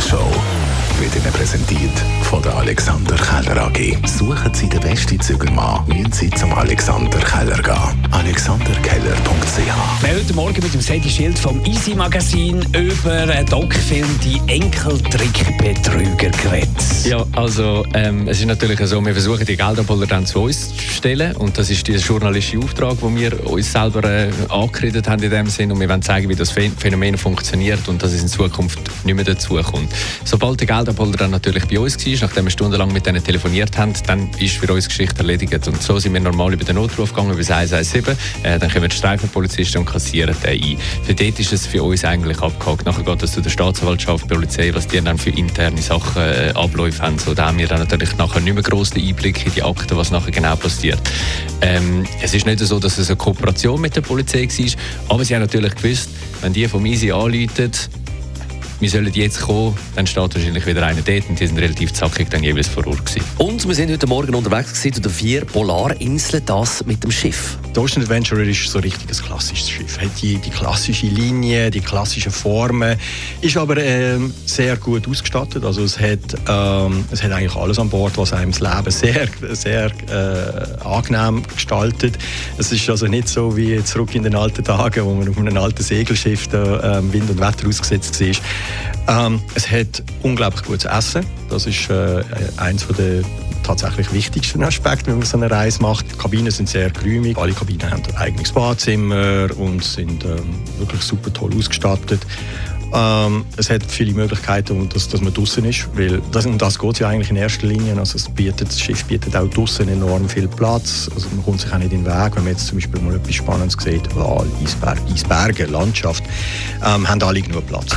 Morgenshow wird Ihnen präsentiert von der Alexander Keller AG. Suchen Sie den besten Zügelmann, müssen Sie zum Alexander Keller gehen. alexanderkeller.ch Wir haben heute Morgen mit dem Sadie Schild vom Easy Magazin über einen Doc-Film «Die Enkeltrickbetrüger» geredet. Ja, also ähm, es ist natürlich so, wir versuchen die Geldabholer dann zu uns zu stellen. Und das ist dieser journalistische Auftrag, den wir uns selber äh, angeredet haben in dem Sinn. Und wir wollen zeigen, wie das Phänomen funktioniert und dass es in Zukunft nicht mehr dazukommt. Sobald der Geldabholer dann natürlich bei uns war, nachdem wir stundenlang mit denen telefoniert haben, dann ist für uns die Geschichte erledigt. Und so sind wir normal über den Notruf gegangen, über das 117, äh, dann kommen die Streifenpolizisten und kassieren den ein. Für dort ist es für uns eigentlich abgehakt. Nachher geht es zu der Staatsanwaltschaft, Polizei, was die dann für interne Sachen äh, Abläufe haben. So, da haben wir dann natürlich nachher nicht mehr grossen Einblick in die Akten, was nachher genau passiert. Ähm, es ist nicht so, dass es eine Kooperation mit der Polizei war, aber sie haben natürlich gewusst, wenn die vom Easy anrufen, wir sollen jetzt kommen, dann steht wahrscheinlich wieder einer dort und die sind relativ zackig dann jeweils vor Ort gewesen. Und wir sind heute Morgen unterwegs gewesen zu den vier Polarinseln, das mit dem Schiff. Der Ocean Adventurer ist so richtig ein klassisches Schiff. Hat die, die klassische Linie, die klassischen Formen, ist aber ähm, sehr gut ausgestattet. Also es hat, ähm, es hat eigentlich alles an Bord, was einem das Leben sehr, sehr äh, angenehm gestaltet. Es ist also nicht so wie zurück in den alten Tagen, wo man auf einem alten Segelschiff da, ähm, Wind und Wetter ausgesetzt war. Ähm, es hat unglaublich gutes Essen. Das ist äh, eines der tatsächlich wichtigsten Aspekte, wenn man so eine Reise macht. Die Kabinen sind sehr geräumig. Alle Kabinen haben ein eigenes Badzimmer und sind ähm, wirklich super toll ausgestattet. Ähm, es hat viele Möglichkeiten, dass, dass man draußen ist, weil das, um das geht es ja eigentlich in erster Linie. Also es bietet, das Schiff bietet auch draußen enorm viel Platz. Also man kommt sich auch nicht in den Weg, wenn man jetzt zum Beispiel mal etwas Spannendes sieht, Wal, Eisberg, Eisberge, Landschaft, ähm, haben alle genug Platz.